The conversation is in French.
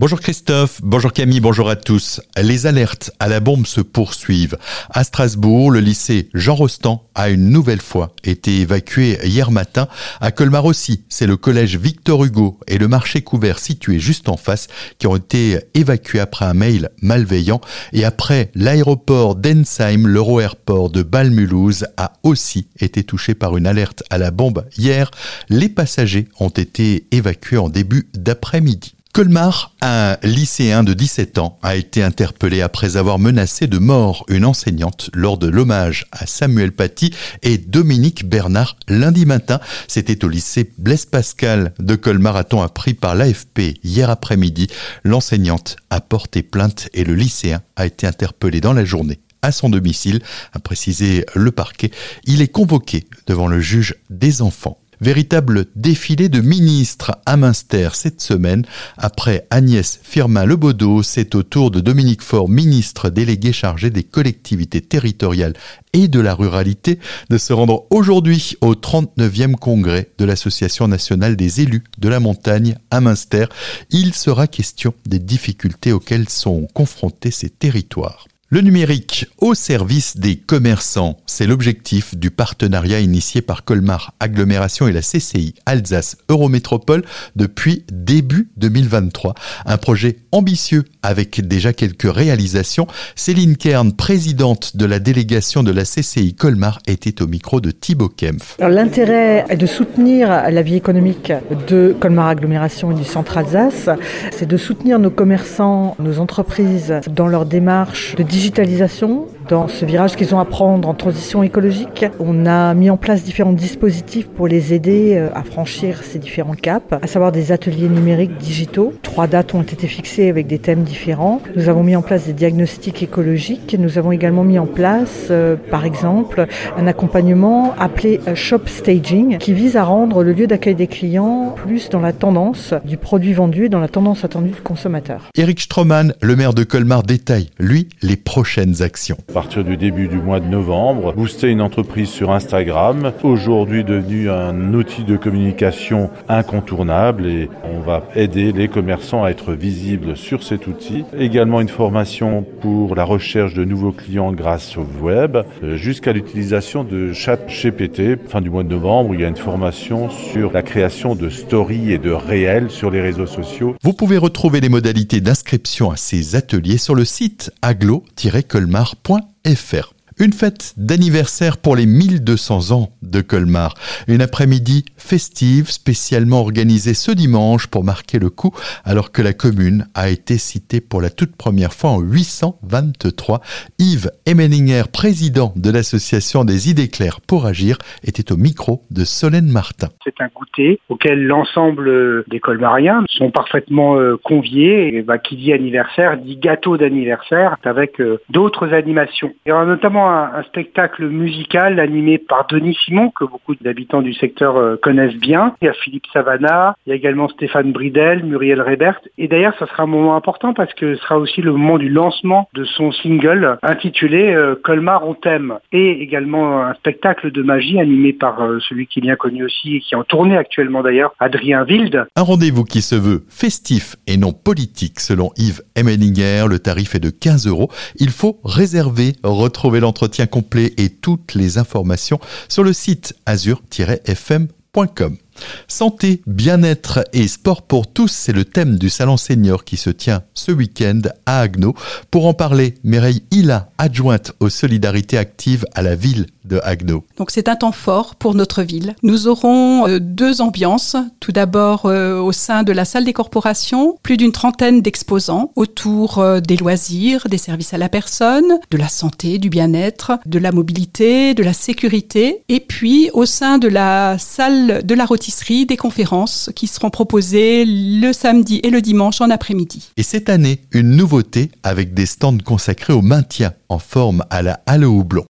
Bonjour Christophe, bonjour Camille, bonjour à tous. Les alertes à la bombe se poursuivent. À Strasbourg, le lycée Jean Rostand a une nouvelle fois été évacué hier matin. À Colmar aussi, c'est le collège Victor Hugo et le marché couvert situé juste en face qui ont été évacués après un mail malveillant. Et après l'aéroport d'Ensheim, l'Euro-Airport de Balmulhouse a aussi été touché par une alerte à la bombe hier. Les passagers ont été évacués en début d'après-midi. Colmar, un lycéen de 17 ans, a été interpellé après avoir menacé de mort une enseignante lors de l'hommage à Samuel Paty et Dominique Bernard lundi matin. C'était au lycée Blaise Pascal de Colmar, a-t-on appris par l'AFP hier après-midi. L'enseignante a porté plainte et le lycéen a été interpellé dans la journée à son domicile, a précisé le parquet. Il est convoqué devant le juge des enfants. Véritable défilé de ministres à Münster cette semaine. Après Agnès Firmin-Lebaudot, c'est au tour de Dominique Faure, ministre délégué chargé des collectivités territoriales et de la ruralité, de se rendre aujourd'hui au 39e congrès de l'Association nationale des élus de la montagne à Münster. Il sera question des difficultés auxquelles sont confrontés ces territoires. Le numérique au service des commerçants, c'est l'objectif du partenariat initié par Colmar Agglomération et la CCI Alsace Eurométropole depuis début 2023. Un projet ambitieux avec déjà quelques réalisations. Céline Kern, présidente de la délégation de la CCI Colmar, était au micro de Thibaut Kempf. L'intérêt de soutenir la vie économique de Colmar Agglomération et du centre Alsace. C'est de soutenir nos commerçants, nos entreprises dans leur démarche de digitalisation dans ce virage qu'ils ont à prendre en transition écologique. On a mis en place différents dispositifs pour les aider euh, à franchir ces différents caps, à savoir des ateliers numériques digitaux. Trois dates ont été fixées avec des thèmes différents. Nous avons mis en place des diagnostics écologiques. Nous avons également mis en place, euh, par exemple, un accompagnement appelé euh, Shop Staging qui vise à rendre le lieu d'accueil des clients plus dans la tendance du produit vendu et dans la tendance attendue du consommateur. Eric Stroman, le maire de Colmar, détaille, lui, les prochaines actions partir du début du mois de novembre, booster une entreprise sur Instagram, aujourd'hui devenu un outil de communication incontournable et on va aider les commerçants à être visibles sur cet outil. Également une formation pour la recherche de nouveaux clients grâce au web, jusqu'à l'utilisation de chat GPT. Fin du mois de novembre, il y a une formation sur la création de stories et de réels sur les réseaux sociaux. Vous pouvez retrouver les modalités d'inscription à ces ateliers sur le site aglo-colmar.fr. Une fête d'anniversaire pour les 1200 ans de Colmar. Une après-midi festive spécialement organisée ce dimanche pour marquer le coup alors que la commune a été citée pour la toute première fois en 823. Yves Emeninger, président de l'association des idées claires pour agir, était au micro de Solène Martin. C'est un goûter auquel l'ensemble des colmariens sont parfaitement euh, conviés. Bah, qui dit anniversaire dit gâteau d'anniversaire avec euh, d'autres animations. Il y aura notamment un, spectacle musical animé par Denis Simon, que beaucoup d'habitants du secteur euh, connaissent bien. Il y a Philippe Savana, il y a également Stéphane Bridel, Muriel Rebert. Et d'ailleurs, ça sera un moment important parce que ce sera aussi le moment du lancement de son single intitulé euh, Colmar on t'aime. Et également un spectacle de magie animé par euh, celui qui est bien connu aussi et qui est en tournée actuellement d'ailleurs, Adrien Wilde. Un rendez-vous qui se veut festif et non politique selon Yves Emmeninger. Le tarif est de 15 euros. Il faut réserver, retrouver l'entreprise entretien complet et toutes les informations sur le site azur-fm.com. Santé, bien-être et sport pour tous, c'est le thème du salon senior qui se tient ce week-end à Agno. Pour en parler, Mireille Hilla, adjointe aux solidarités actives à la ville de Agno. Donc c'est un temps fort pour notre ville. Nous aurons euh, deux ambiances. Tout d'abord euh, au sein de la salle des corporations, plus d'une trentaine d'exposants autour euh, des loisirs, des services à la personne, de la santé, du bien-être, de la mobilité, de la sécurité. Et puis au sein de la salle de la des conférences qui seront proposées le samedi et le dimanche en après-midi. Et cette année, une nouveauté avec des stands consacrés au maintien en forme à la halle houblon.